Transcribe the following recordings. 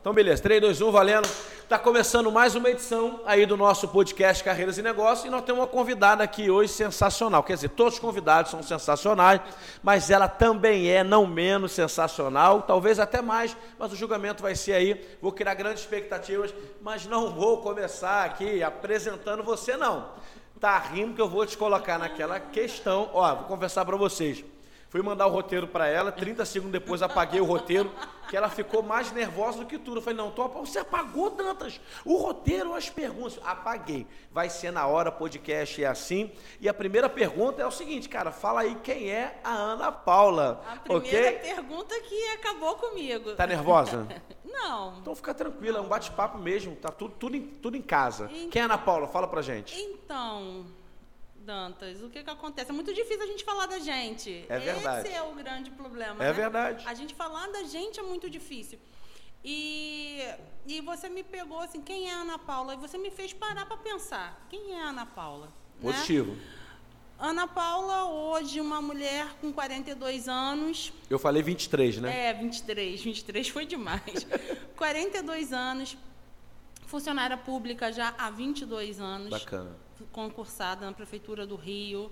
Então, beleza. 3, 2, 1, valendo. Tá começando mais uma edição aí do nosso podcast Carreiras e Negócios e nós temos uma convidada aqui hoje sensacional. Quer dizer, todos os convidados são sensacionais, mas ela também é não menos sensacional, talvez até mais, mas o julgamento vai ser aí. Vou criar grandes expectativas, mas não vou começar aqui apresentando você, não. Tá rindo que eu vou te colocar naquela questão. Ó, vou conversar para vocês. Fui mandar o roteiro para ela, 30 segundos depois apaguei o roteiro, que ela ficou mais nervosa do que tudo. Eu falei, não, tô, você apagou, Dantas, o roteiro, as perguntas. Apaguei. Vai ser na hora, podcast é assim. E a primeira pergunta é o seguinte, cara, fala aí quem é a Ana Paula. A primeira okay? pergunta que acabou comigo. Tá nervosa? Não. Então fica tranquila, é um bate-papo mesmo, tá tudo, tudo, em, tudo em casa. Então, quem é a Ana Paula? Fala pra gente. Então, Dantas, o que, que acontece? É muito difícil a gente falar da gente. É verdade. Esse é o grande problema. É né? verdade. A gente falar da gente é muito difícil. E, e você me pegou assim, quem é a Ana Paula? E você me fez parar para pensar, quem é a Ana Paula? Positivo. Né? Ana Paula, hoje, uma mulher com 42 anos. Eu falei 23, né? É, 23. 23 foi demais. 42 anos, funcionária pública já há 22 anos. Bacana concursada na Prefeitura do Rio.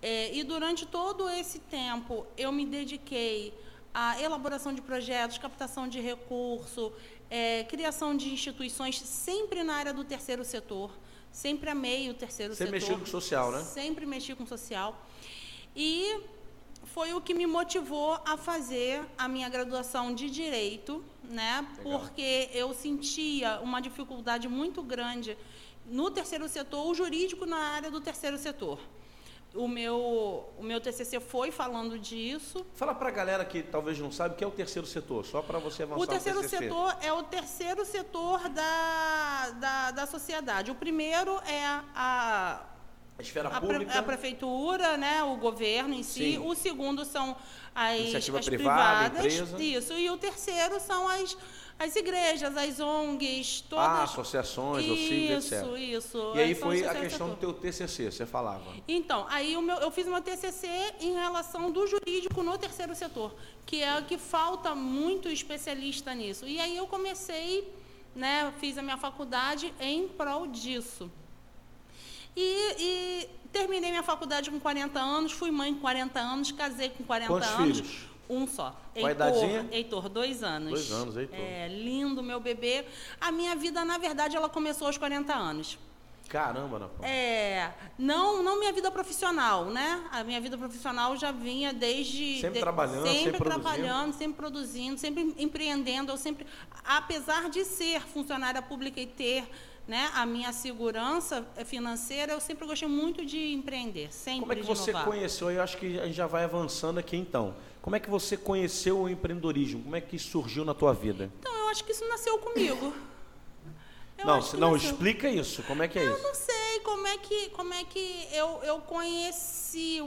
É, e durante todo esse tempo, eu me dediquei à elaboração de projetos, captação de recurso, é, criação de instituições, sempre na área do terceiro setor. Sempre amei o terceiro Você setor. Sempre mexeu com social, né? Sempre mexi com social. E foi o que me motivou a fazer a minha graduação de direito, né? Legal. Porque eu sentia uma dificuldade muito grande no terceiro setor, o jurídico na área do terceiro setor. O meu, o meu TCC foi falando disso. Fala para a galera que talvez não sabe o que é o terceiro setor, só para você avançar O terceiro setor é o terceiro setor da, da, da sociedade. O primeiro é a, a esfera a pública. Pre, a prefeitura, né, o governo em si. Sim. O segundo são as, Iniciativa as privada, privadas. Empresa. Isso. E o terceiro são as as igrejas, as ONGs, todas. Ah, associações, auxílios, etc. Isso, isso. E aí foi a questão do teu TCC, você falava. Então, aí o meu, eu fiz meu TCC em relação do jurídico no terceiro setor, que é o que falta muito especialista nisso. E aí eu comecei, né, fiz a minha faculdade em prol disso. E, e terminei minha faculdade com 40 anos, fui mãe com 40 anos, casei com 40 Quantos anos. Filhos? Um só. Qual Heitor, Heitor, dois anos. Dois anos, Heitor. É, lindo, meu bebê. A minha vida, na verdade, ela começou aos 40 anos. Caramba, Ana Paula. É, não, não minha vida profissional, né? A minha vida profissional já vinha desde sempre de, trabalhando, sempre, sempre trabalhando, sempre produzindo, sempre empreendendo. Eu sempre, apesar de ser funcionária pública e ter né, a minha segurança financeira, eu sempre gostei muito de empreender, sempre Como é que você inovar. conheceu? Eu acho que a gente já vai avançando aqui então. Como é que você conheceu o empreendedorismo? Como é que surgiu na tua vida? Então, eu acho que isso nasceu comigo. Eu não, não explica isso. Como é que é eu isso? Eu não sei como é que, como é que eu, eu conheci.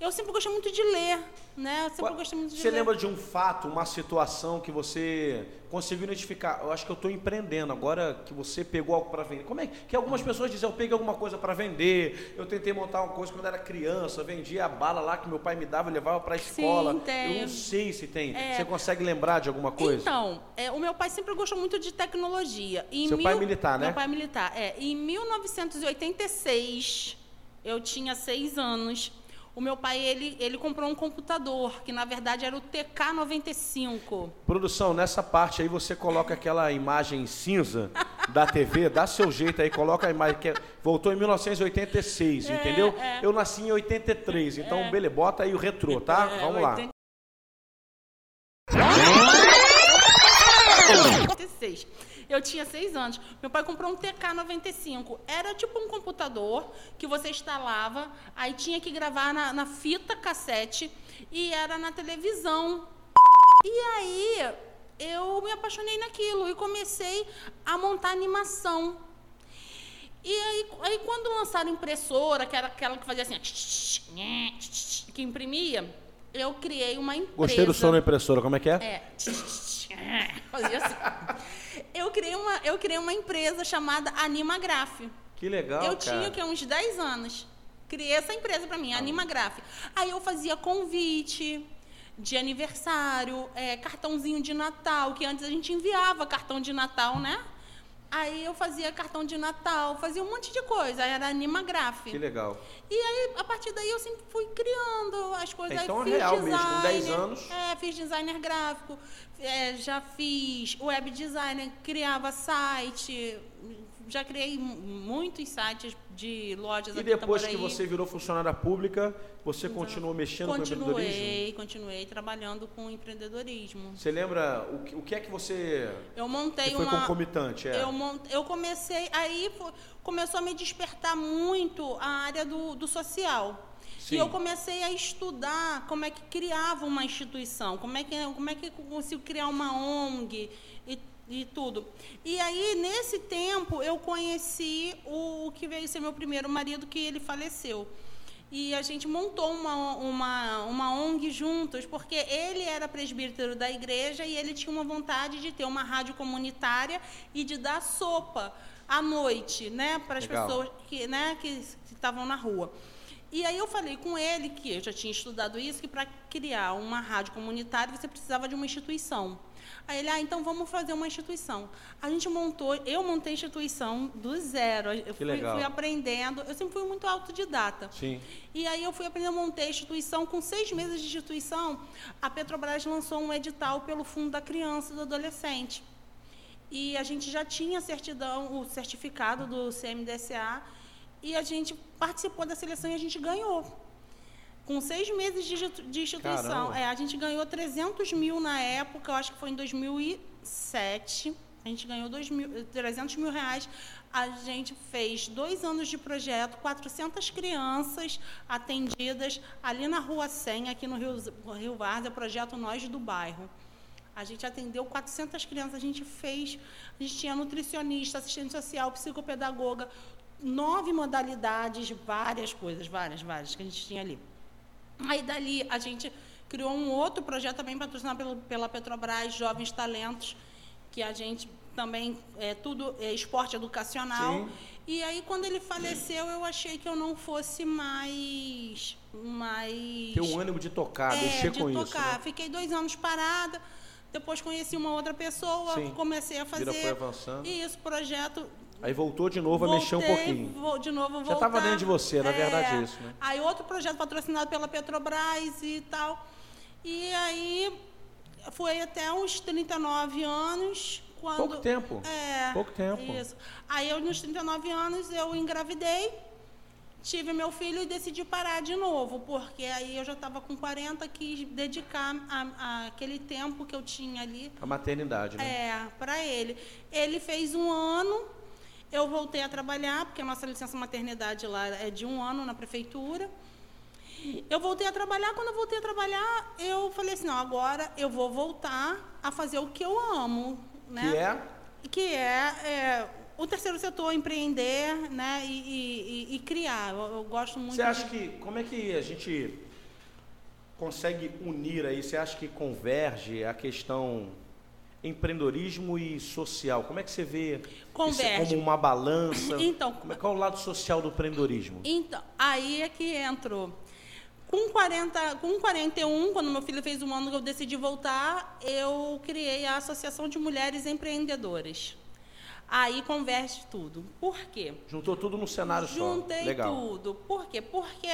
Eu sempre gostei muito de ler, né? Eu sempre gostei muito de você ler. lembra de um fato, uma situação que você conseguiu identificar? Eu acho que eu estou empreendendo agora que você pegou algo para vender. Como é que algumas pessoas dizem, eu peguei alguma coisa para vender, eu tentei montar uma coisa quando era criança, vendia a bala lá que meu pai me dava levava para a escola. Sim, tem. Eu não sei se tem. É. Você consegue lembrar de alguma coisa? Então, é, o meu pai sempre gostou muito de tecnologia. Em Seu mil... pai é militar, né? Meu pai é militar. É, em 1986, eu tinha seis anos. O meu pai, ele, ele comprou um computador, que na verdade era o TK95. Produção, nessa parte aí você coloca aquela imagem cinza da TV, dá seu jeito aí, coloca a imagem que é, voltou em 1986, é, entendeu? É. Eu nasci em 83, então é. beleza, bota aí o retrô, tá? É, Vamos lá. 86. Eu tinha seis anos. Meu pai comprou um TK95. Era tipo um computador que você instalava, aí tinha que gravar na, na fita cassete e era na televisão. E aí eu me apaixonei naquilo e comecei a montar animação. E aí, aí quando lançaram impressora, que era aquela que fazia assim, que imprimia, eu criei uma empresa. Gostei do som da impressora, como é que é? É. Fazia assim. Eu criei uma, eu criei uma empresa chamada Animagraph. Que legal, Eu cara. tinha que uns 10 anos. Criei essa empresa para mim, Animagraph. Aí eu fazia convite, de aniversário, é, cartãozinho de Natal, que antes a gente enviava cartão de Natal, né? Aí eu fazia cartão de Natal, fazia um monte de coisa, era animagraf. Que legal. E aí, a partir daí, eu sempre fui criando as coisas. Então Aí é fiz real mesmo, com designer, 10 anos. É, fiz designer gráfico, é, já fiz web designer, criava site, já criei mu- muitos sites de lojas E depois que você virou funcionária pública, você continuou mexendo com empreendedorismo? Continuei, continuei trabalhando com empreendedorismo. Você lembra o que, o que é que você Eu montei que foi uma. concomitante? É. Eu, mont... eu comecei, aí fo- começou a me despertar muito a área do, do social. Sim. E eu comecei a estudar como é que criava uma instituição, como é que, como é que eu consigo criar uma ONG e, e tudo. E aí, nesse tempo, eu conheci o, o que veio ser meu primeiro marido, que ele faleceu. E a gente montou uma, uma, uma ONG juntos, porque ele era presbítero da igreja e ele tinha uma vontade de ter uma rádio comunitária e de dar sopa à noite, né, para as pessoas que né, que estavam na rua. E aí eu falei com ele que eu já tinha estudado isso, que para criar uma rádio comunitária você precisava de uma instituição. Aí ele, ah, então vamos fazer uma instituição. A gente montou, eu montei a instituição do zero. Eu fui, fui aprendendo, eu sempre fui muito autodidata. Sim. E aí eu fui aprender a montar a instituição. Com seis meses de instituição, a Petrobras lançou um edital pelo Fundo da Criança e do Adolescente. E a gente já tinha a certidão, o certificado do CMDSA, e a gente participou da seleção e a gente ganhou. Com seis meses de, institu- de instituição. É, a gente ganhou 300 mil na época, eu acho que foi em 2007. A gente ganhou dois mil, 300 mil reais. A gente fez dois anos de projeto, 400 crianças atendidas ali na Rua 100, aqui no Rio, Rio Várzea, projeto Nós do Bairro. A gente atendeu 400 crianças, a gente fez, a gente tinha nutricionista, assistente social, psicopedagoga, nove modalidades, várias coisas, várias, várias que a gente tinha ali. Aí dali a gente criou um outro projeto também patrocinado pelo, pela Petrobras, Jovens Talentos, que a gente também é tudo é esporte educacional. Sim. E aí quando ele faleceu, eu achei que eu não fosse mais mais Ter um ânimo de tocar, é, mexer de com tocar. isso. né? Fiquei dois anos parada. Depois conheci uma outra pessoa, Sim. comecei a fazer foi avançando. isso, projeto. Aí voltou de novo a mexer um Voltei, pouquinho. vou- de novo Já tava voltar. dentro de você, na verdade, É. isso, né? Aí outro projeto patrocinado pela Petrobras e tal. E aí foi até uns 39 anos. Quando, Pouco tempo. É. Pouco tempo. Isso. Aí eu, nos 39 anos, eu engravidei, tive meu filho e decidi parar de novo, porque aí eu já estava com 40, quis dedicar a, a aquele tempo que eu tinha ali A maternidade, né? é, para ele. Ele fez um ano, eu voltei a trabalhar, porque a nossa licença maternidade lá é de um ano na prefeitura. Eu voltei a trabalhar, quando eu voltei a trabalhar, eu falei assim, não, agora eu vou voltar a fazer o que eu amo, né? Que é Que é, é, o terceiro setor, empreender, né, e, e- e- criar. Eu, eu gosto muito Você acha de- que como é que a gente consegue unir aí? Você acha que converge a questão empreendedorismo e social? Como é que você vê isso Converge. como uma balança? Então, como é, qual é o lado social do empreendedorismo? Então, aí é que entro. Com, 40, com 41, quando meu filho fez um ano que eu decidi voltar, eu criei a Associação de Mulheres Empreendedoras. Aí converte tudo. Por quê? Juntou tudo num cenário Juntei só. Legal. tudo. Por quê? Porque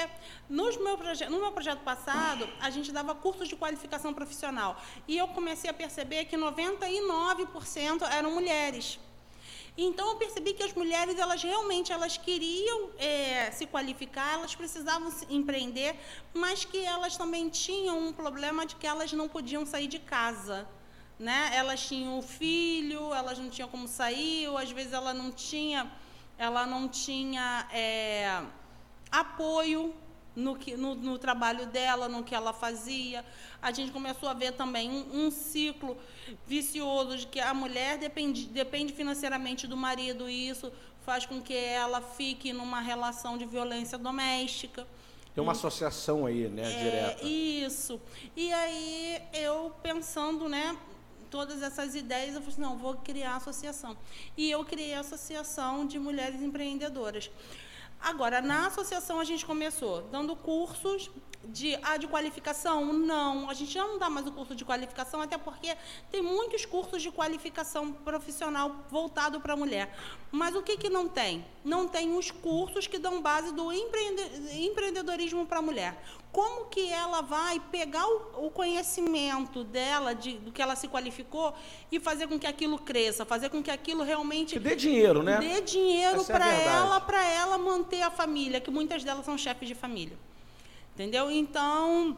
nos meu proje- no meu projeto passado, a gente dava cursos de qualificação profissional. E eu comecei a perceber que 99% eram mulheres. Então eu percebi que as mulheres elas realmente elas queriam eh, se qualificar, elas precisavam se empreender, mas que elas também tinham um problema de que elas não podiam sair de casa, né? Elas tinham filho, elas não tinham como sair, ou às vezes ela não tinha, ela não tinha eh, apoio no, que, no, no trabalho dela, no que ela fazia. A gente começou a ver também um, um ciclo vicioso de que a mulher depende, depende financeiramente do marido e isso faz com que ela fique numa relação de violência doméstica. Tem uma associação aí, né, É, direta. isso. E aí eu pensando, né, todas essas ideias, eu falei assim, não, vou criar a associação. E eu criei a Associação de Mulheres Empreendedoras. Agora, na associação a gente começou dando cursos de, ah, de qualificação? Não, a gente não dá mais o curso de qualificação, até porque tem muitos cursos de qualificação profissional voltado para a mulher. Mas o que, que não tem? Não tem os cursos que dão base do empreendedorismo para a mulher. Como que ela vai pegar o, o conhecimento dela, de, do que ela se qualificou, e fazer com que aquilo cresça, fazer com que aquilo realmente. Que dê dinheiro, né? Dê dinheiro para é ela, para ela manter a família, que muitas delas são chefes de família. Entendeu? Então,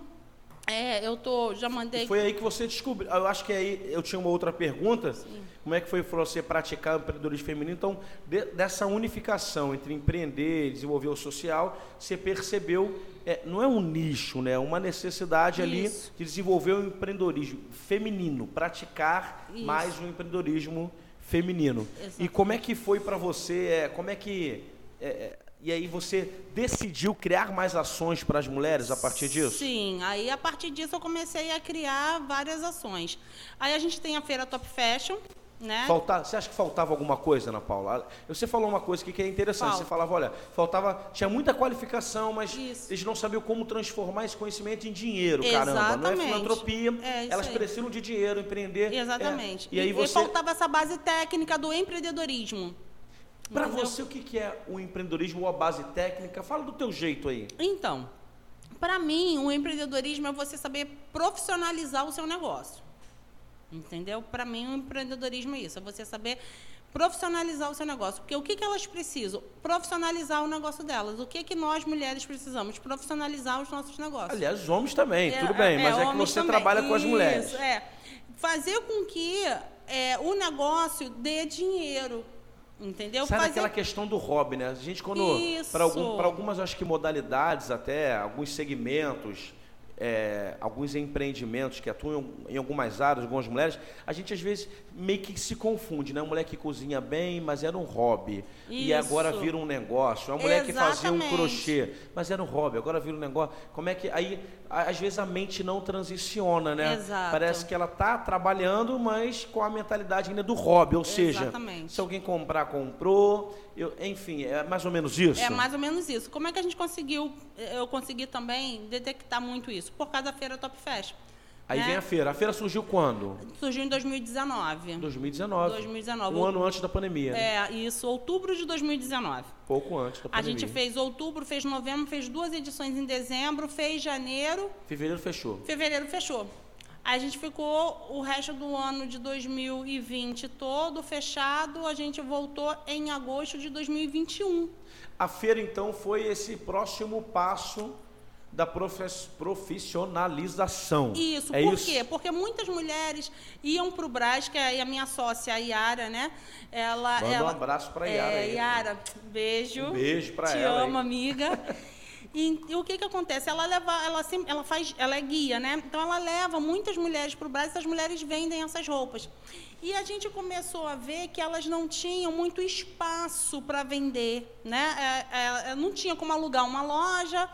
é, eu tô, já mandei. Foi aí que você descobriu. Eu acho que aí eu tinha uma outra pergunta. Sim. Como é que foi para você praticar o empreendedorismo feminino? Então, de, dessa unificação entre empreender e desenvolver o social, você percebeu, é, não é um nicho, né? Uma necessidade Isso. ali de desenvolver o empreendedorismo feminino, praticar Isso. mais o empreendedorismo feminino. Exatamente. E como é que foi para você? É, como é que é, é e aí você decidiu criar mais ações para as mulheres a partir disso? Sim, aí a partir disso eu comecei a criar várias ações. Aí a gente tem a feira Top Fashion, né? Falta, você acha que faltava alguma coisa, Ana Paula? Você falou uma coisa que é interessante. Falta. Você falava, olha, faltava, tinha muita qualificação, mas Isso. eles não sabiam como transformar esse conhecimento em dinheiro, Exatamente. caramba. Não é filantropia, é elas aí. precisam de dinheiro, empreender. Exatamente. É. E, e, aí você... e faltava essa base técnica do empreendedorismo. Para você, o que é o empreendedorismo ou a base técnica? Fala do teu jeito aí. Então, para mim, o empreendedorismo é você saber profissionalizar o seu negócio. Entendeu? Para mim, o empreendedorismo é isso, é você saber profissionalizar o seu negócio. Porque o que, que elas precisam? Profissionalizar o negócio delas. O que, que nós, mulheres, precisamos? Profissionalizar os nossos negócios. Aliás, os homens também, é, tudo bem, é, mas é, é que você também. trabalha com as mulheres. Isso, é. Fazer com que é, o negócio dê dinheiro. Entendeu? Sai Fazer... daquela questão do hobby, né? A gente, quando. Para algum, algumas, acho que modalidades, até, alguns segmentos é, alguns empreendimentos que atuam em algumas áreas, algumas mulheres, a gente às vezes meio que se confunde, né? Uma mulher que cozinha bem, mas era um hobby. Isso. E agora vira um negócio. Uma mulher Exatamente. que fazia um crochê, mas era um hobby, agora vira um negócio. Como é que. Aí, às vezes, a mente não transiciona, né? Exato. Parece que ela está trabalhando, mas com a mentalidade ainda do hobby. Ou seja, se alguém comprar, comprou. Eu, enfim, é mais ou menos isso? É mais ou menos isso. Como é que a gente conseguiu, eu consegui também detectar muito isso? Por causa da feira Top Fashion. Aí né? vem a feira. A feira surgiu quando? Surgiu em 2019. 2019. 2019. Um ano antes da pandemia. Né? É, isso, outubro de 2019. Pouco antes da pandemia. A gente fez outubro, fez novembro, fez duas edições em dezembro, fez janeiro. Fevereiro fechou. Fevereiro fechou. Aí a gente ficou o resto do ano de 2020 todo fechado, a gente voltou em agosto de 2021. A feira, então, foi esse próximo passo da profissionalização. Isso, é por isso? quê? Porque muitas mulheres iam para o Brás, que é a minha sócia, a Yara, né? Ela, Manda ela, um abraço para a Yara. É, aí, Yara, beijo. Um beijo para ela. Te amo, aí. amiga. E, e, o que que acontece? Ela leva, ela sempre, ela faz, ela é guia, né? Então ela leva muitas mulheres para o Brasil, essas mulheres vendem essas roupas. E a gente começou a ver que elas não tinham muito espaço para vender, né? É, é, não tinha como alugar uma loja.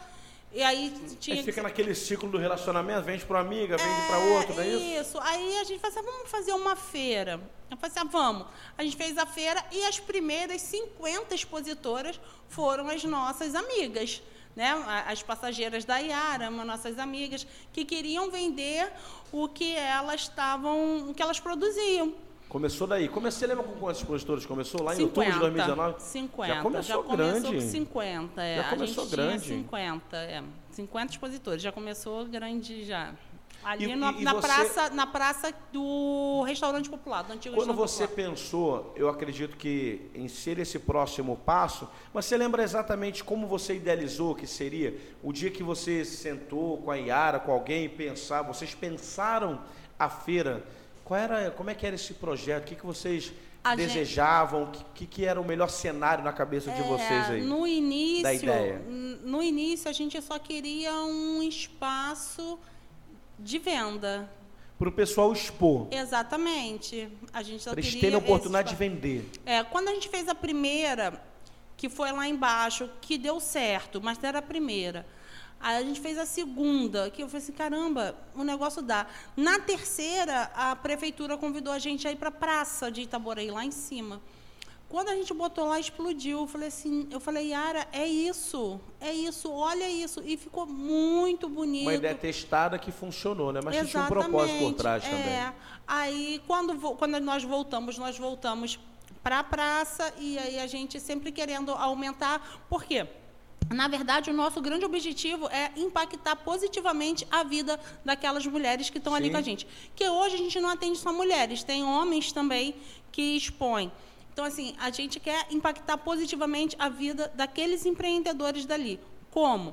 E aí tinha. Aí fica naquele ciclo do relacionamento, vende para uma amiga, vende para outra, não é isso? Isso. Aí a gente falou assim, vamos fazer uma feira. Eu falei assim, ah, vamos. A gente fez a feira e as primeiras 50 expositoras foram as nossas amigas né, as passageiras da Iara, uma nossas amigas, que queriam vender o que elas estavam, o que elas produziam. Começou daí. Comecei, lembra com quantos expositores começou? Lá em 50, outubro de 2019? 50. Já começou, já começou grande. com 50, é. Já começou grande. Tinha 50, é. 50 expositores, já começou grande já. Ali e, na, e na você, praça, na praça do restaurante popular, do antigo Quando você popular. pensou, eu acredito que em ser esse próximo passo, mas você lembra exatamente como você idealizou que seria o dia que você sentou com a Iara, com alguém e pensar, vocês pensaram a feira, qual era, como é que era esse projeto, o que, que vocês a desejavam, o gente... que, que era o melhor cenário na cabeça de é, vocês aí? No início, da ideia. no início a gente só queria um espaço de venda. Para o pessoal expor. Exatamente. A gente só eles terem a oportunidade de vender. É, quando a gente fez a primeira, que foi lá embaixo, que deu certo, mas era a primeira. Aí a gente fez a segunda, que eu falei assim, caramba, o negócio dá. Na terceira, a prefeitura convidou a gente a ir para a praça de Itaboraí, lá em cima Quando a gente botou lá, explodiu. Eu falei assim, eu falei, Yara, é isso, é isso, olha isso. E ficou muito bonito. Uma ideia testada que funcionou, né? Mas Exatamente. tinha um propósito por trás também. É. Aí, quando, quando nós voltamos, nós voltamos para a praça e aí a gente sempre querendo aumentar. Por quê? Na verdade, o nosso grande objetivo é impactar positivamente a vida daquelas mulheres que estão ali com a gente. Que hoje a gente não atende só mulheres, tem homens também que expõem. Então, assim, a gente quer impactar positivamente a vida daqueles empreendedores dali. Como?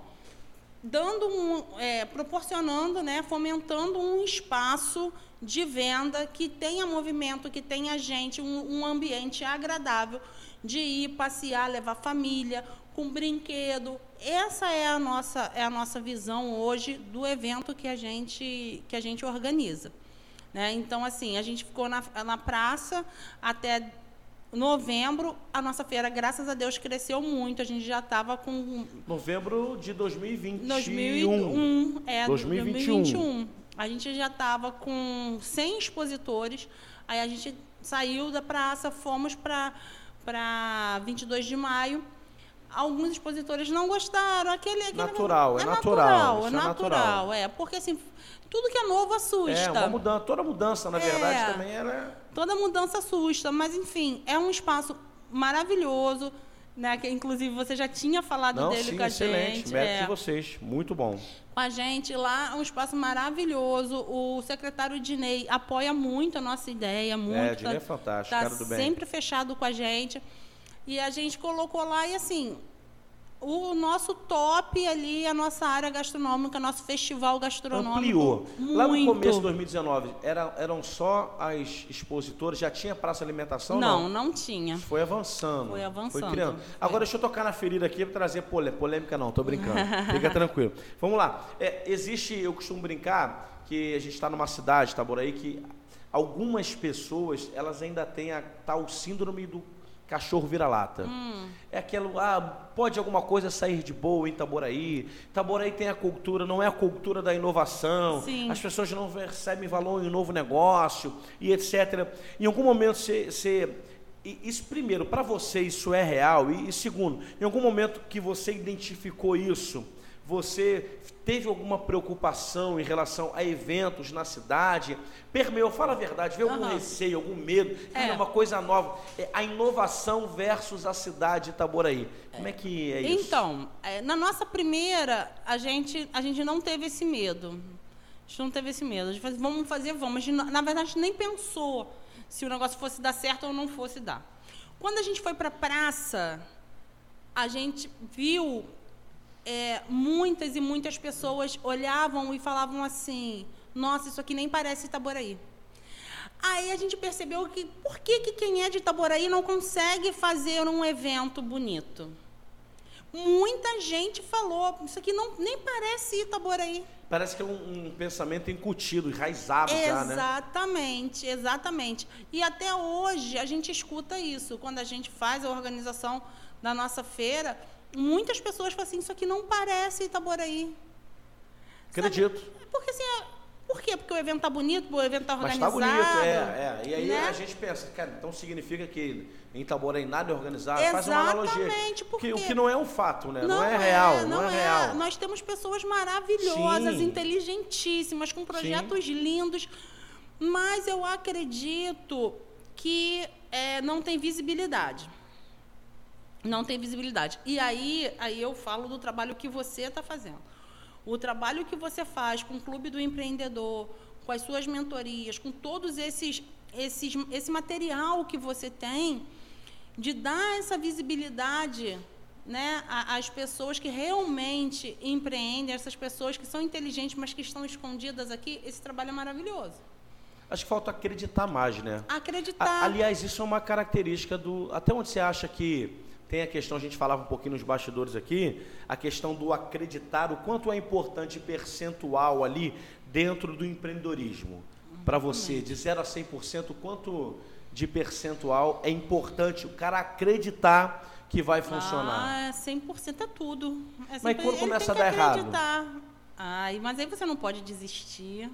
Dando um, é, proporcionando, né, fomentando um espaço de venda que tenha movimento, que tenha gente, um, um ambiente agradável de ir passear, levar família, com brinquedo. Essa é a nossa, é a nossa visão hoje do evento que a gente, que a gente organiza. Né? Então, assim, a gente ficou na, na praça até novembro, a nossa feira, graças a Deus, cresceu muito. A gente já estava com. Novembro de 2021. 2001, é, 2021. 2021. A gente já estava com 100 expositores. Aí a gente saiu da praça, fomos para 22 de maio. Alguns expositores não gostaram. Aquele, aquele natural, é, é natural. natural é natural, é natural. É, porque assim, tudo que é novo assusta. É, mudança, toda mudança, na é, verdade, também era. Toda mudança assusta, mas enfim, é um espaço maravilhoso, né? Que inclusive você já tinha falado Não, dele sim, com a excelente, gente. Mérito é. de vocês, muito bom. Com a gente lá, é um espaço maravilhoso. O secretário Dinei apoia muito a nossa ideia, muito. É, Dinei é fantástico, tá cara do bem. sempre fechado com a gente. E a gente colocou lá e assim, o nosso top ali, a nossa área gastronômica, nosso festival gastronômico. Ampliou. Muito. Lá no começo de 2019, era, eram só as expositoras? Já tinha praça de alimentação? Não, não, não tinha. Foi avançando. Foi avançando. Foi criando. Agora, é. deixa eu tocar na ferida aqui para trazer polêmica. Polêmica não, tô brincando. Fica tranquilo. Vamos lá. É, existe, eu costumo brincar, que a gente está numa cidade, Itaboraí, que algumas pessoas, elas ainda têm a tal síndrome do cachorro vira-lata. Hum. É aquilo, ah, pode alguma coisa sair de boa em Itaboraí. Itaboraí tem a cultura, não é a cultura da inovação. Sim. As pessoas não recebem valor em um novo negócio e etc. Em algum momento você. Isso, primeiro, para você isso é real. E, e segundo, em algum momento que você identificou isso, você teve alguma preocupação em relação a eventos na cidade? Permeou, fala a verdade, veio algum uhum. receio, algum medo, é. uma coisa nova. É a inovação versus a cidade de Itaboraí. Como é que é isso? Então, é, na nossa primeira, a gente, a gente não teve esse medo. A gente não teve esse medo. A gente falou, vamos fazer, vamos. Gente, na verdade, a gente nem pensou se o negócio fosse dar certo ou não fosse dar. Quando a gente foi para a praça, a gente viu é, muitas e muitas pessoas olhavam e falavam assim: nossa, isso aqui nem parece Itaboraí. Aí a gente percebeu que por que, que quem é de Itaboraí não consegue fazer um evento bonito? Muita gente falou, isso aqui não, nem parece Itaboraí. Parece que é um, um pensamento incutido, enraizado já, né? Exatamente, exatamente. E até hoje a gente escuta isso. Quando a gente faz a organização da nossa feira, muitas pessoas falam assim, isso aqui não parece Itaboraí. Acredito. Sabe? Porque assim, é, por quê? Porque o evento tá bonito, o evento tá organizado. Mas tá bonito, é, é. E aí né? a gente pensa, cara, então significa que em Itaboraí nada é organizado. Exatamente, Faz uma analogia. Porque... Que, o que não é um fato, né? Não, não é, é, real, não, não é, é, real. Nós temos pessoas maravilhosas, Sim. inteligentíssimas, com projetos Sim. lindos, mas eu acredito que é, não tem visibilidade não tem visibilidade. E aí, aí eu falo do trabalho que você está fazendo. O trabalho que você faz com o Clube do Empreendedor, com as suas mentorias, com todos esses, esses esse material que você tem, de dar essa visibilidade né, às pessoas que realmente empreendem, essas pessoas que são inteligentes, mas que estão escondidas aqui, esse trabalho é maravilhoso. Acho que falta acreditar mais, né? Acreditar. A, aliás, isso é uma característica do. Até onde você acha que tem a questão, a gente falava um pouquinho nos bastidores aqui, a questão do acreditar, o quanto é importante percentual ali dentro do empreendedorismo. Para você, de 0 a 100%, quanto de percentual é importante o cara acreditar que vai funcionar? Ah, 100% é tudo. É mas quando começa a dar errado? Ai, mas aí você não pode desistir.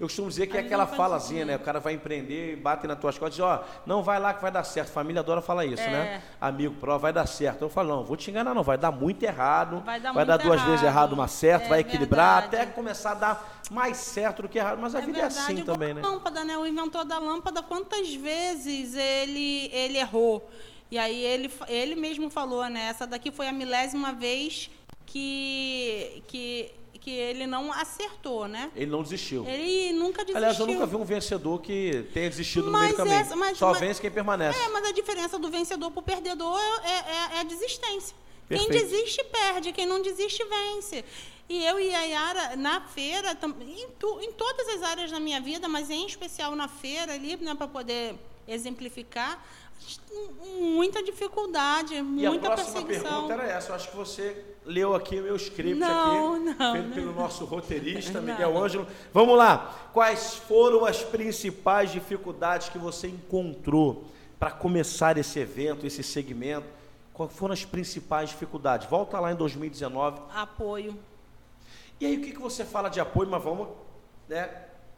Eu costumo dizer que é Aí aquela não faz falazinha, sentido. né? O cara vai empreender, bate nas tuas costas e diz, ó, não vai lá que vai dar certo. Família adora falar isso, É. né? Amigo, pró, vai dar certo. Eu falo, não, vou te enganar, não, vai dar muito errado. Vai dar dar muito duas vezes errado. errado, uma certa, É vai equilibrar, verdade. até começar a dar mais certo do que errado. Mas a É vida verdade, é assim igual também, né? lâmpada, né? O inventor da lâmpada, quantas vezes ele, ele errou? E aí ele, ele mesmo falou, né? Essa daqui foi a milésima vez que, que, que ele não acertou, né? Ele não desistiu. Ele nunca desistiu. Aliás, eu nunca vi um vencedor que tenha desistido no Mas meio do caminho. essa- mas- Só mas- vence quem permanece. É, mas a diferença do vencedor pro perdedor é, é- é a desistência. Quem Perfeito. desiste, perde. Quem não desiste, vence. E eu e a Yara, na feira, em, tu- em todas as áreas da minha vida, mas em especial na feira ali, né, para poder exemplificar, a gente tem muita dificuldade, E a muita próxima perseguição. pergunta era essa. Eu acho que você leu aqui o meu script Não, aqui, não, feito não. pelo nosso roteirista. Miguel Ângelo. Vamos lá. Quais foram as principais dificuldades que você encontrou para começar esse evento, esse segmento? Quais foram as principais dificuldades? Volta lá em 2019. Apoio. E aí, o que, que você fala de apoio? Mas vamos, né,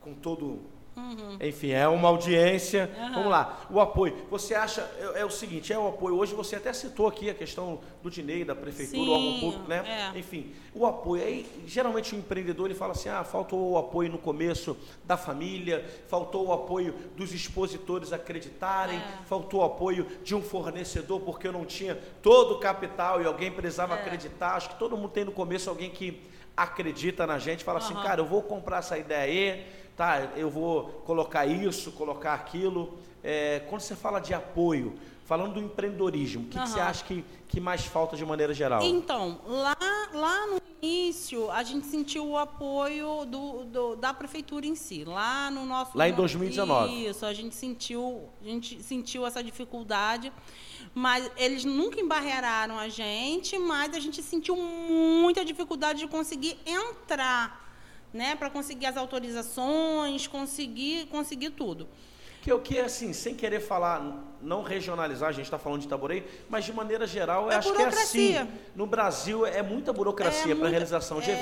com todo. Uhum. Enfim, é uma audiência. Vamos lá. O apoio. Você acha. É, é o seguinte: é o apoio. Hoje você até citou aqui a questão do Dinei, da prefeitura, Sim, o órgão público, né? é. Enfim, o apoio. Aí, geralmente o empreendedor ele fala assim: ah, faltou o apoio no começo da família, faltou o apoio dos expositores acreditarem, É. faltou o apoio de um fornecedor porque eu não tinha todo o capital e alguém precisava É. acreditar. Acho que todo mundo tem no começo alguém que acredita na gente, fala assim, Aham. cara, eu vou comprar essa ideia aí, tá? Eu vou colocar isso, colocar aquilo. É, quando você fala de apoio, falando do empreendedorismo, o que, que você acha que, que mais falta de maneira geral? Então, lá, lá no início, a gente sentiu o apoio do, do- da prefeitura em si. Lá no nosso. Lá em 2019. Isso, a gente sentiu, a gente sentiu essa dificuldade. Mas eles nunca embarreiraram a gente, mas a gente sentiu muita dificuldade de conseguir entrar, né? Para conseguir as autorizações, conseguir, conseguir tudo. Que o que assim, sem querer falar, não regionalizar, a gente está falando de Itaborei, mas de maneira geral, eu É acho que é assim. No Brasil é muita burocracia É para realização de é,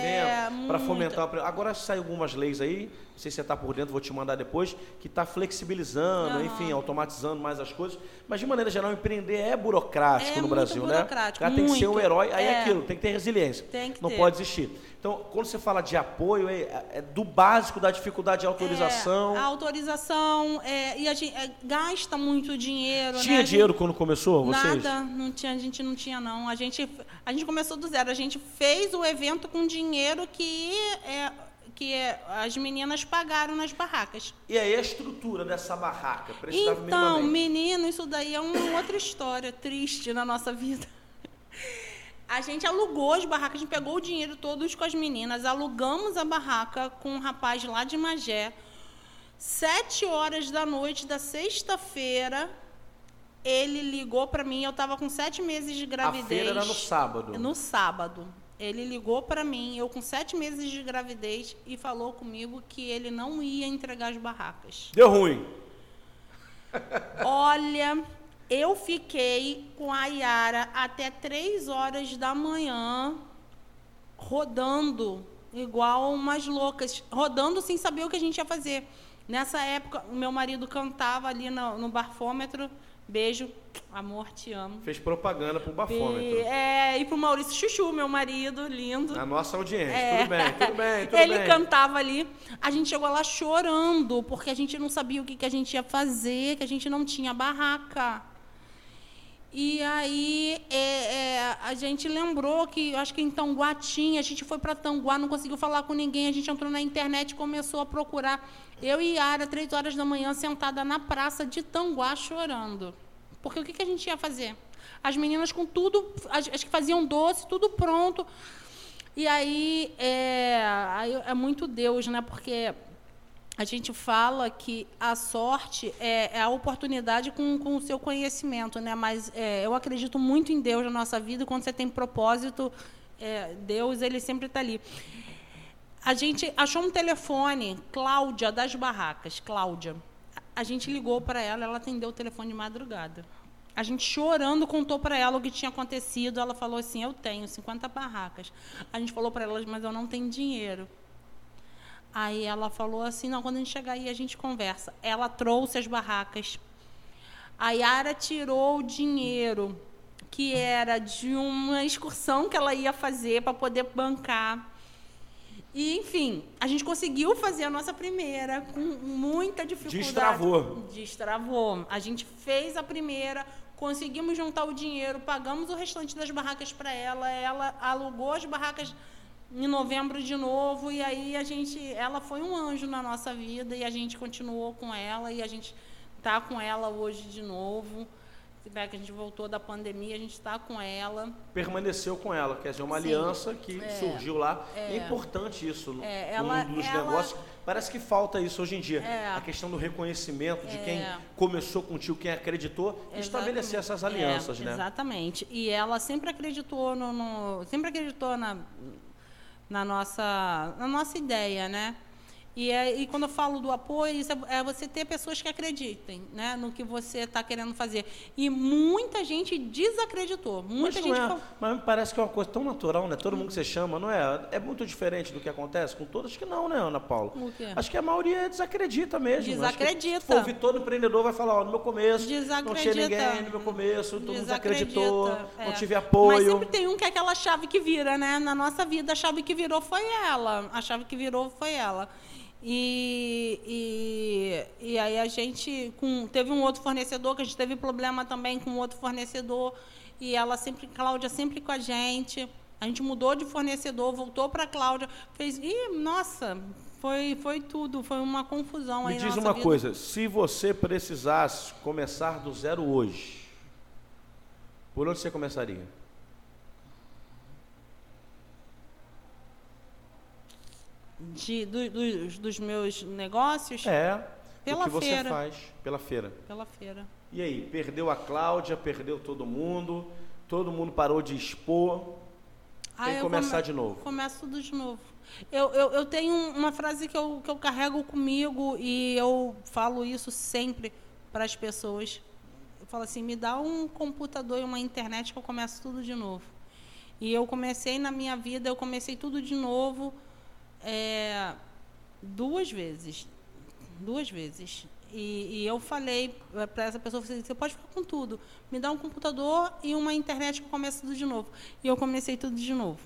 eventos, para fomentar. o- Agora saem algumas leis aí, não sei se você está por dentro, vou te mandar depois, que está flexibilizando, Aham. enfim, automatizando mais as coisas. Mas de maneira geral, empreender é burocrático É no Brasil, né? burocrático, O cara tem que ser um muito. herói, aí é. É. aquilo, tem que ter resiliência. Tem que não ter. pode desistir. Então, quando você fala de apoio, é, é do básico da dificuldade de autorização. É, a autorização, é, e a gente é, gasta muito dinheiro. Tinha né? dinheiro quando começou, vocês? Nada, não tinha, a gente não tinha não. A gente, a gente começou do zero. A gente fez o evento com dinheiro que, é, que é, as meninas pagaram nas barracas. E aí a estrutura dessa barraca precisava Então, menino, isso daí é uma outra história triste na nossa vida. A gente alugou as barracas, a gente pegou o dinheiro todos com as meninas, alugamos a barraca com um rapaz lá de Magé. Sete horas da noite da sexta-feira, ele ligou para mim. Eu estava com sete meses de A gravidez. feira era no sábado. No sábado. Ele ligou para mim, eu com sete meses de gravidez, e falou comigo que ele não ia entregar as barracas. Deu ruim. Olha, eu fiquei com a Yara até três horas da manhã, rodando, igual umas loucas, rodando sem saber o que a gente ia fazer. Nessa época, o meu marido cantava ali no, no barfômetro. Beijo, amor, te amo. Fez propaganda pro bafômetro. E, é, e pro Maurício Chuchu, meu marido, lindo. Na nossa audiência. É. Tudo bem, tudo bem, tudo Ele bem. cantava ali. A gente chegou lá chorando, porque a gente não sabia o que, que a gente ia fazer, que a gente não tinha barraca. E aí é, é, a gente lembrou que, acho que em Tanguá tinha, a gente foi para Tanguá, não conseguiu falar com ninguém, a gente entrou na internet e começou a procurar. Eu e Yara, três horas da manhã, sentada na praça de Tanguá, chorando. Porque o que, que a gente ia fazer? As meninas com tudo, as, que faziam doce, tudo pronto. E aí é, aí é muito Deus, né? Porque a gente fala que a sorte é, é a oportunidade com, com o seu conhecimento, né? Mas é, eu acredito muito em Deus na nossa vida. Quando você tem propósito, é, Deus ele sempre está ali. A gente achou um telefone, Cláudia das Barracas, Cláudia. A gente ligou para ela, ela atendeu o telefone de madrugada. A gente chorando contou para ela o que tinha acontecido. Ela falou assim: "Eu tenho 50 barracas". A gente falou para ela: "Mas eu não tenho dinheiro". Aí ela falou assim, não, quando a gente chegar aí a gente conversa. Ela trouxe as barracas. A Yara tirou o dinheiro que era de uma excursão que ela ia fazer para poder bancar. E, enfim, a gente conseguiu fazer a nossa primeira com muita dificuldade. Destravou. Destravou. A gente fez a primeira, conseguimos juntar o dinheiro, pagamos o restante das barracas para ela, ela alugou as barracas em novembro de novo e aí a gente, ela foi um anjo na nossa vida e a gente continuou com ela e a gente tá com ela hoje de novo né, que a gente voltou da pandemia, a gente está com ela. Permaneceu com ela, quer dizer, uma Sim. aliança que é, surgiu lá. É, é importante isso no, é, ela, no dos ela, negócios. Parece que falta isso hoje em dia. É. a questão do reconhecimento de quem é. começou contigo, quem acreditou, estabelecer essas alianças, né? Exatamente. E ela sempre acreditou no, no sempre acreditou na, na nossa na nossa ideia, né? E, é, e quando eu falo do apoio, isso é, é você ter pessoas que acreditem né, no que você está querendo fazer. E muita gente desacreditou. Muita mas gente. É, mas me parece que é uma coisa tão natural, né? Todo mundo que você chama, não é? É muito diferente do que acontece com todas que não, né, Ana Paula? Acho que a maioria desacredita mesmo. Desacredita. Se for ouvir todo empreendedor, vai falar: ó, no meu começo, não tinha ninguém, no meu começo, todo mundo desacreditou, é. não tive apoio. Mas sempre tem um que é aquela chave que vira, né? Na nossa vida, a chave que virou foi ela. A chave que virou foi ela. E, e, e aí a gente com, teve um outro fornecedor, que a gente teve problema também com outro fornecedor, e ela sempre, Cláudia sempre com a gente. A gente mudou de fornecedor, voltou para a Cláudia, fez. E, nossa, foi, foi tudo, foi uma confusão. Me diz uma vida. coisa, se você precisasse começar do zero hoje, por onde você começaria? De, do, dos, dos meus negócios? É. Pela o que feira. você faz pela feira. Pela feira. E aí, perdeu a Cláudia, perdeu todo mundo, todo mundo parou de expor. Ah, Tem que começar come, de novo. Começo tudo de novo. Eu, eu, eu tenho uma frase que eu, que eu carrego comigo e eu falo isso sempre para as pessoas. Eu falo assim: me dá um computador e uma internet que eu começo tudo de novo. E eu comecei na minha vida, eu comecei tudo de novo é, duas vezes. Duas vezes. E, e eu falei para essa pessoa, você pode ficar com tudo. Me dá um computador e uma internet que eu começo tudo de novo. E eu comecei tudo de novo.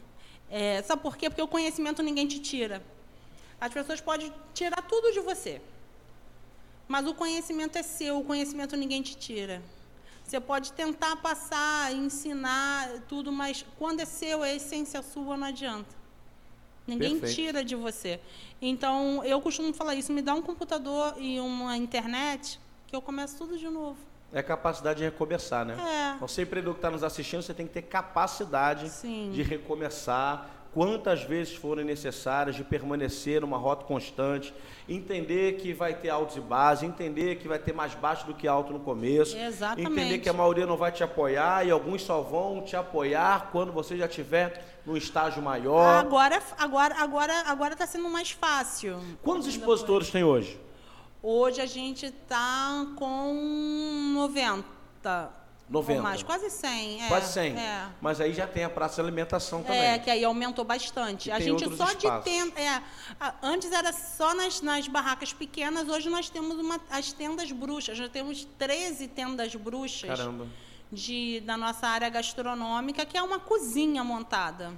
É, sabe por quê? Porque o conhecimento ninguém te tira. As pessoas podem tirar tudo de você. Mas o conhecimento é seu, o conhecimento ninguém te tira. Você pode tentar passar, ensinar tudo, mas quando é seu, é essência sua, não adianta. Ninguém Perfeito. tira de você. Então, eu costumo falar isso: me dá um computador e uma internet que eu começo tudo de novo. É capacidade de recomeçar, né? É. Então, empreendedor que está nos assistindo, você tem que ter capacidade Sim. de recomeçar, quantas vezes forem necessárias, de permanecer numa rota constante, entender que vai ter altos e baixos, entender que vai ter mais baixo do que alto no começo, Exatamente. entender que a maioria não vai te apoiar e alguns só vão te apoiar quando você já estiver num estágio maior. Agora, agora, agora, agora está sendo mais fácil. Quantos expositores tem hoje? Hoje a gente está com 90. 90. Ou mais, quase 100. É, quase 100. É. Mas aí já tem a praça de alimentação também. É, que aí aumentou bastante. A gente só espaços. de tenda. É, antes era só nas, nas barracas pequenas, hoje nós temos uma, as tendas bruxas. Já temos 13 tendas bruxas. Caramba. De, da nossa área gastronômica, que é uma cozinha montada.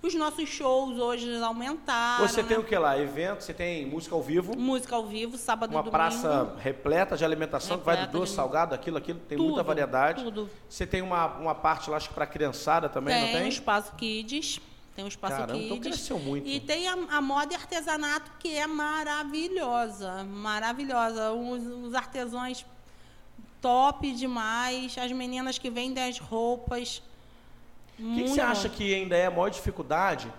Os nossos shows hoje aumentaram. Você né? tem o que lá? Evento? Você tem música ao vivo? Música ao vivo, sábado Uma e domingo. praça repleta de alimentação, repleta que vai do doce, de... salgado, aquilo, aquilo. Tem tudo, muita variedade. Tudo. Você tem uma, uma parte lá, acho que para criançada também, tem, não tem? Tem um espaço kids. Tem um espaço Caramba, então kids. Então cresceu muito. E tem a, a, moda e artesanato, que é maravilhosa. Maravilhosa. Os, os artesãos top demais. As meninas que vendem as roupas. O que, que, você acha que ainda é a maior dificuldade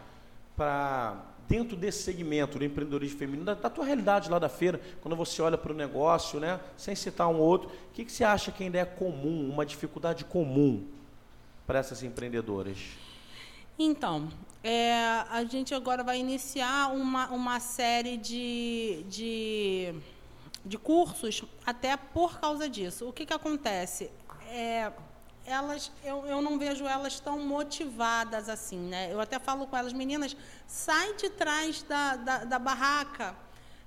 para dentro desse segmento do empreendedorismo feminino, da, da, tua realidade lá da feira, quando você olha para o negócio, né, sem citar um outro, o que, que você acha que ainda é comum, uma dificuldade comum para essas empreendedoras? Então, é, a gente agora vai iniciar uma, uma série de, de, de cursos até por causa disso. O que, que acontece? É, elas eu, eu não vejo elas tão motivadas assim, né? Eu até falo com elas, meninas, sai de trás da, da, da barraca.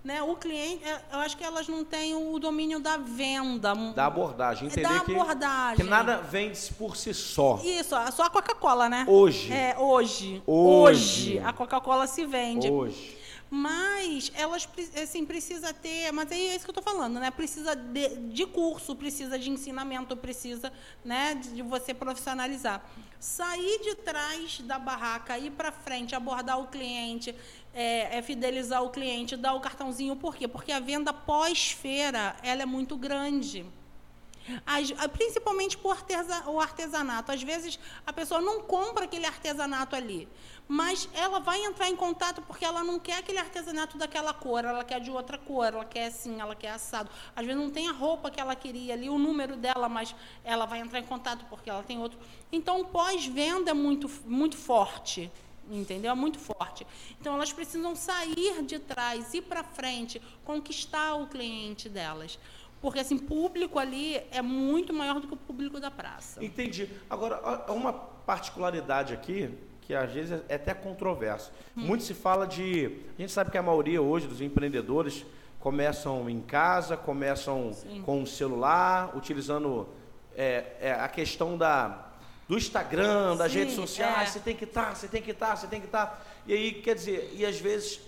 Né? O cliente, é, eu acho que elas não têm o domínio da venda. Da abordagem, entender da que, abordagem. que nada vende por si só. Isso, só a Coca-Cola, né? Hoje. É, hoje. Hoje. Hoje. A Coca-Cola se vende. Hoje. Mas elas assim, precisa ter, mas é isso que eu estou falando, né? Precisa de, de, curso, precisa de ensinamento, precisa né, de, você profissionalizar. Sair de trás da barraca, ir para frente, abordar o cliente, é, é, fidelizar o cliente, dar o cartãozinho. Por quê? Porque a venda pós-feira ela é muito grande. As, principalmente por o artesanato. Às vezes a pessoa não compra aquele artesanato ali, mas ela vai entrar em contato porque ela não quer aquele artesanato daquela cor, ela quer de outra cor, ela quer assim, ela quer assado. Às vezes não tem a roupa que ela queria ali, o número dela, mas ela vai entrar em contato porque ela tem outro. Então pós-venda é muito, muito forte entendeu? É muito forte. Então elas precisam sair de trás, ir para frente, conquistar o cliente delas. Porque, assim, público ali é muito maior do que o público da praça. Entendi. Agora, uma particularidade aqui, que às vezes é até controverso. Hum. Muito se fala de. A gente sabe que a maioria hoje dos empreendedores começam em casa, começam Sim. com o celular, utilizando é, é, a questão da, do Instagram, das Sim, redes sociais. É. Você tem que estar, tá, você tem que estar, tá, você tem que estar. Tá. E aí, quer dizer, e às vezes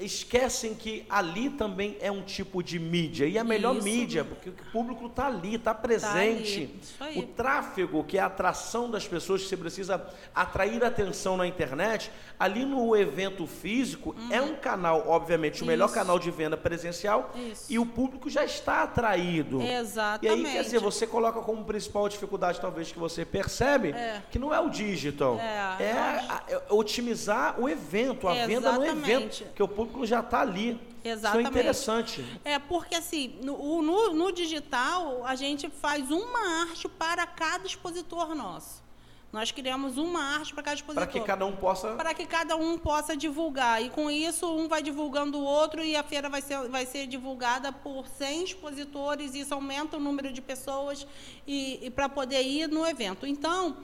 esquecem que ali também é um tipo de mídia. E a melhor Isso. mídia, porque o público está ali, está presente. Tá ali. O tráfego, que é a atração das pessoas, que você precisa atrair atenção na internet, ali no evento físico, uhum. é um canal, obviamente, Isso. o melhor canal de venda presencial. Isso. E o público já está atraído. Exatamente. E aí, quer dizer, você coloca como principal dificuldade, talvez, que você percebe, é. que não é o digital. É, é, a, é otimizar o evento, a Exatamente. venda no evento. Que o público público já está ali. Exatamente. Isso é interessante. É porque assim, no, no, no digital a gente faz uma arte para cada expositor nosso. Nós criamos uma arte para cada expositor. Para que cada um possa. Para que cada um possa divulgar. E com isso, um vai divulgando o outro e a feira vai ser, vai ser divulgada por 100 expositores. E isso aumenta o número de pessoas e, e para poder ir no evento. Então,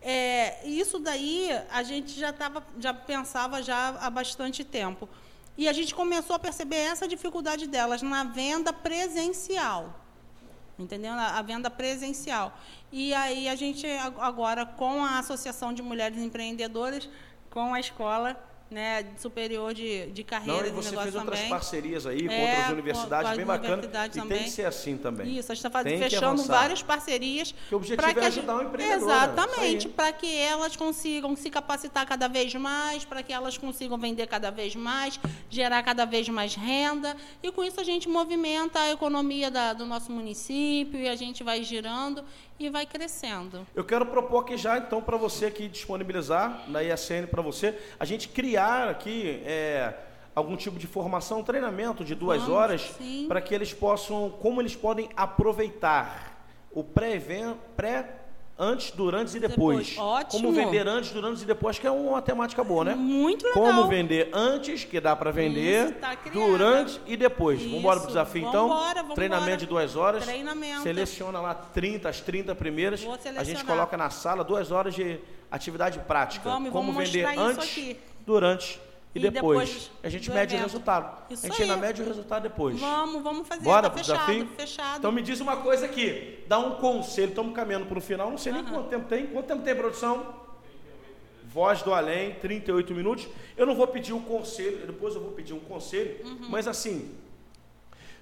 é, isso daí a gente já, tava, já pensava já há bastante tempo. E a gente começou a perceber essa dificuldade delas na venda presencial. Entendeu? A venda presencial. E aí a gente agora com a Associação de Mulheres Empreendedoras, com a escola, né, superior de, de carreira Não, e você fez outras também. parcerias aí com é, outras universidades, com, bem bacana. E tem que ser assim também. Isso, a gente está fechando várias parcerias. Que o objetivo é ajudar o empreendedor. Exatamente, para que elas consigam se capacitar cada vez mais, para que elas consigam vender cada vez mais, gerar cada vez mais renda. E com isso a gente movimenta a economia da, do nosso município e a gente vai girando e vai crescendo. Eu quero propor aqui já, então, para você aqui disponibilizar na ISN para você, a gente criar aqui é, algum tipo de formação, treinamento de duas Vamos, horas, para que eles possam, como eles podem aproveitar o pré-evento, pré antes, durante e depois. depois. Ótimo. Como vender antes, durante e depois, que é uma temática boa, né? Muito legal. Como vender antes, que dá para vender, Isso, tá durante e depois. Vamos embora pro desafio, então? Vambora, Treinamento de duas horas. Treinamento. Seleciona lá 30, as 30 primeiras. A gente coloca na sala duas horas de atividade prática. Vamos, Como vamos vender antes, durante e, depois, depois a gente mede evento. o resultado. Isso a gente aí. ainda mede o resultado depois. Vamos, vamos fazer. Bora tá fechado, desafio? fechado. Então me diz uma coisa aqui, dá um conselho, estamos caminhando para o final, não sei nem quanto tempo tem. Quanto tempo tem produção? Voz do Além, 38 minutos. Eu não vou pedir um conselho, depois eu vou pedir um conselho, uhum. mas assim,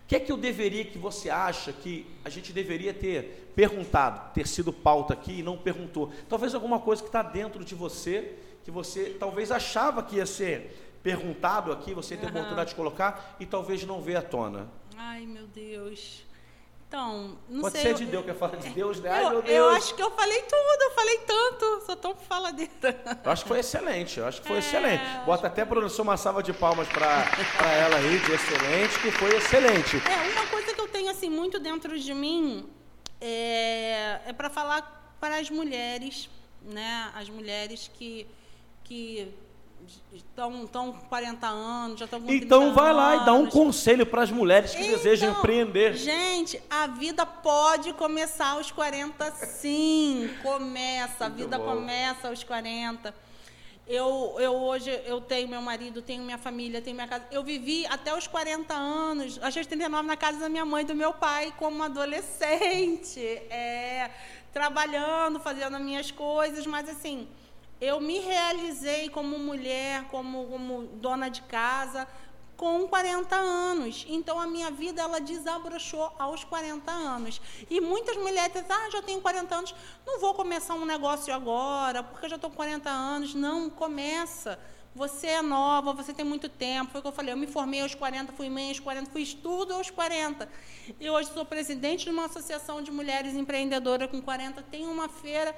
o que é que eu deveria, que você acha que a gente deveria ter perguntado, ter sido pauta aqui e não perguntou? Talvez alguma coisa que está dentro de você, que você talvez achava que ia ser perguntado aqui, você tem a oportunidade de colocar e talvez não vê à tona. Ai, meu Deus. Então, não Pode sei. ser de Deus, quer falar de Deus, né? Ai, eu, meu Deus. Eu acho que eu falei tudo, eu falei tanto, sou tão faladeira. Eu acho que foi excelente, eu acho que foi é, excelente. Bota até a produção uma salva de palmas para ela aí, de excelente, que foi excelente. É, uma coisa que eu tenho assim muito dentro de mim é, é para falar para as mulheres, né? As mulheres que, que estão tão com 40 anos, já estão com Então 30 vai lá e dá um conselho para as mulheres que desejam Então, empreender. Gente, a vida pode começar aos 40 sim. Começa, a Muito vida bom. começa aos 40. Eu, eu hoje eu tenho meu marido, tenho minha família, tenho minha casa. Eu vivi até os 40 anos, aos 39 na casa da minha mãe e do meu pai como adolescente, é, trabalhando, fazendo as minhas coisas, mas assim, eu me realizei como mulher, como, como dona de casa, com 40 anos. Então a minha vida ela desabrochou aos 40 anos. E muitas mulheres dizem: "Ah, já tenho 40 anos, não vou começar um negócio agora, porque eu já estou com 40 anos". Não, começa. Você é nova, você tem muito tempo. Foi o que eu falei, eu me formei aos 40, fui mãe aos 40, fiz tudo aos 40. E hoje sou presidente de uma associação de mulheres empreendedoras com 40, tenho uma feira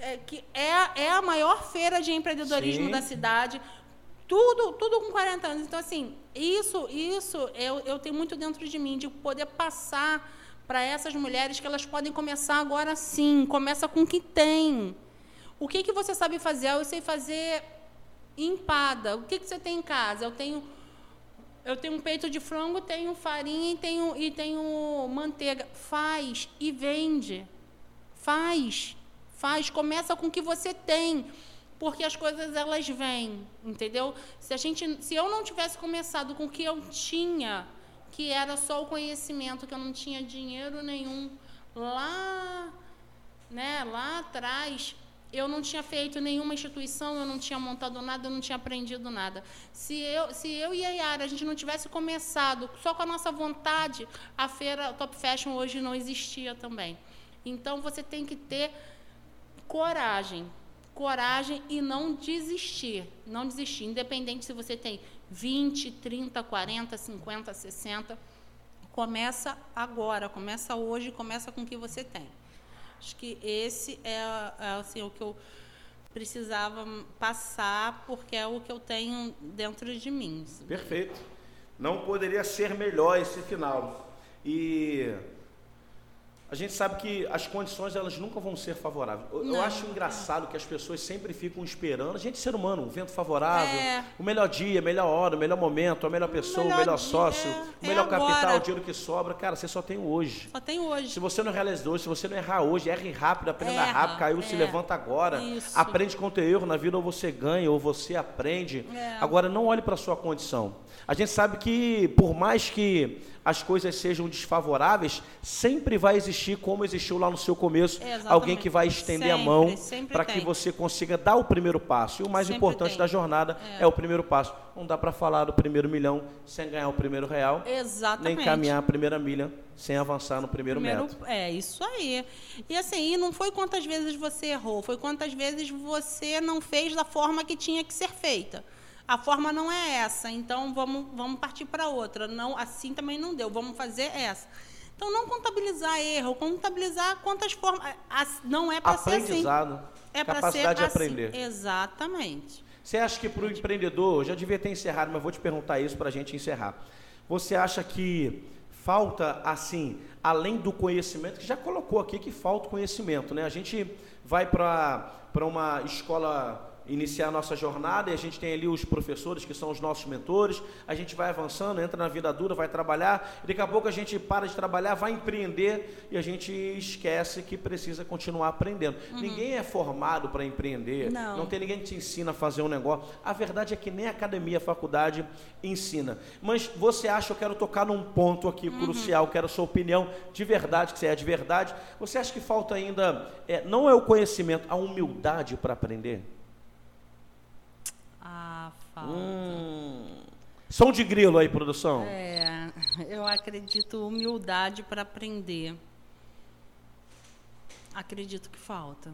é, que é, é a maior feira de empreendedorismo Sim. da cidade. Tudo, tudo com 40 anos. Então, assim, isso, isso eu, eu tenho muito dentro de mim, de poder passar para essas mulheres que elas podem começar agora sim. Começa com o que tem. O que, que você sabe fazer? Ah, Eu sei fazer empada. O que, que você tem em casa? Eu tenho eu tenho um peito de frango, tenho farinha e tenho, e tenho manteiga. Faz e vende. Faz. Faz. Começa com o que você tem. Porque as coisas elas vêm, entendeu? Se a gente, se eu não tivesse começado com o que eu tinha, que era só o conhecimento, que eu não tinha dinheiro nenhum lá, né, lá atrás, eu não tinha feito nenhuma instituição, eu não tinha montado nada, eu não tinha aprendido nada. Se eu, se eu e a Yara, a gente não tivesse começado só com a nossa vontade, a feira Top Fashion hoje não existia também. Então você tem que ter coragem, coragem e não desistir, não desistir, independente se você tem 20, 30, 40, 50, 60, começa agora, começa hoje, começa com o que você tem. Acho que esse é, é, assim, o que eu precisava passar, porque é o que eu tenho dentro de mim. Perfeito. Não poderia ser melhor esse final. E a gente sabe que as condições elas nunca vão ser favoráveis. Eu, eu acho engraçado que as pessoas sempre ficam esperando. A gente, ser humano, um vento favorável, É. o melhor dia, a melhor hora, o melhor momento, a melhor pessoa, o melhor melhor dia, sócio, é. o É melhor capital, agora. o dinheiro que sobra. Cara, você só tem o hoje. Só tem hoje. Se você não realizar hoje, se você não errar hoje, erre rápido, aprenda Erra, rápido, caiu, se é. levanta agora. Isso. Aprende com o teu erro na vida, ou você ganha, ou você aprende. É. Agora, não olhe para sua condição. A gente sabe que, por mais que as coisas sejam desfavoráveis, sempre vai existir, como existiu lá no seu começo, Exatamente. alguém que vai estender a Sempre, mão sempre para que você consiga dar o primeiro passo. E o mais Sempre importante tem. da jornada é. o primeiro passo. Não dá para falar do primeiro milhão sem ganhar o primeiro real, Exatamente. nem caminhar a primeira milha sem avançar no primeiro, Primeiro- metro. É, isso aí. E assim, e não foi quantas vezes você errou, foi quantas vezes você não fez da forma que tinha que ser feita. A forma não é essa, então vamos, vamos partir para outra. Não, assim também não deu, vamos fazer essa. Então não contabilizar erro, contabilizar quantas formas. as- Não é para ser assim. Aprendizado, É para ser capacidade de assim. aprender. Exatamente. Você acha que para o empreendedor, já devia ter encerrado, mas vou te perguntar isso para a gente encerrar. Você acha que falta, assim, além do conhecimento, que já colocou aqui que falta conhecimento, né? A gente vai para uma escola iniciar a nossa jornada e a gente tem ali os professores que são os nossos mentores, a gente vai avançando, entra na vida dura, vai trabalhar, e daqui a pouco a gente para de trabalhar, vai empreender e a gente esquece que precisa continuar aprendendo. Ninguém é formado para empreender, Não. não tem ninguém que te ensina a fazer um negócio. A verdade é que nem a academia, a faculdade ensina. Mas você acha, eu quero tocar num ponto aqui crucial, quero a sua opinião de verdade, que você é de verdade. Você acha que falta ainda, é, não é o conhecimento, a humildade para aprender? Ah, falta. Hum. Som de grilo aí, produção. É, eu acredito humildade para aprender. Acredito que falta.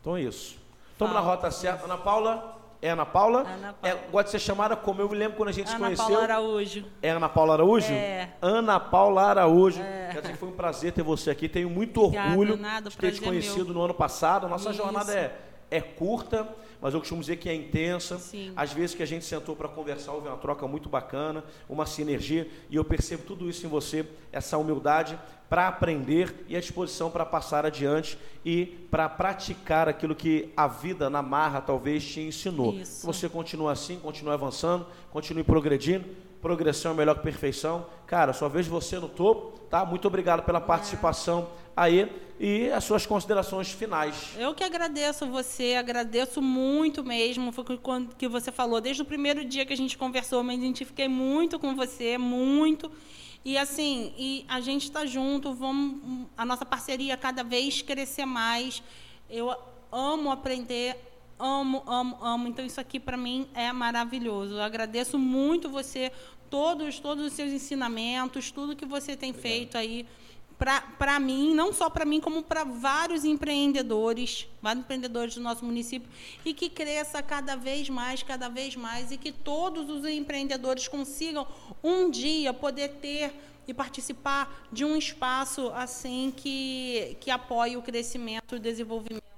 Então é isso. Estamos na rota certa. Ana Paula, é Ana Paula? Ana É, Paula. gosta de ser chamada como eu me lembro quando a gente se Ana conheceu. Paula Araújo. É Ana Paula Araújo? É. Ana Paula Araújo. Quer dizer foi um prazer ter você aqui. Tenho muito orgulho nada, de ter te é conhecido meu. no ano passado. Nossa Isso. jornada é, é curta, mas eu costumo dizer que é intensa. Sim. Às vezes que a gente sentou para conversar, houve uma troca muito bacana, uma sinergia, e eu percebo tudo isso em você, essa humildade para aprender e a disposição para passar adiante e para praticar aquilo que a vida na marra talvez te ensinou. Isso. Você continua assim, continue avançando, continue progredindo. Progressão é melhor que perfeição. Cara, só vejo você no topo, tá? Muito obrigado pela participação aí e as suas considerações finais. Eu que agradeço você, agradeço muito mesmo. Foi quando que você falou, desde o primeiro dia que a gente conversou, me identifiquei muito com você, muito. E assim, e a gente está junto, vamos a nossa parceria cada vez crescer mais. Eu amo aprender, amo, amo, amo. Então isso aqui para mim é maravilhoso. Eu agradeço muito você, todos, todos os seus ensinamentos, tudo que você tem feito aí para mim, não só para mim, como para vários empreendedores, vários empreendedores do nosso município, e que cresça cada vez mais, cada vez mais, e que todos os empreendedores consigam um dia poder ter e participar de um espaço assim que, que apoie o crescimento e o desenvolvimento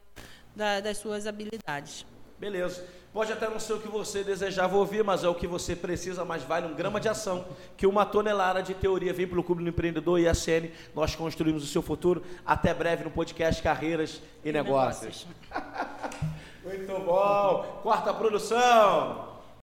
da, das suas habilidades. Beleza. Pode até não ser o que você desejava ouvir, mas é o que você precisa, mas vale um grama de ação, que uma tonelada de teoria vem pelo Clube do Empreendedor e a CN, nós construímos o seu futuro. Até breve no podcast Carreiras e, e Negócios. negócios. Muito bom. Quarta produção.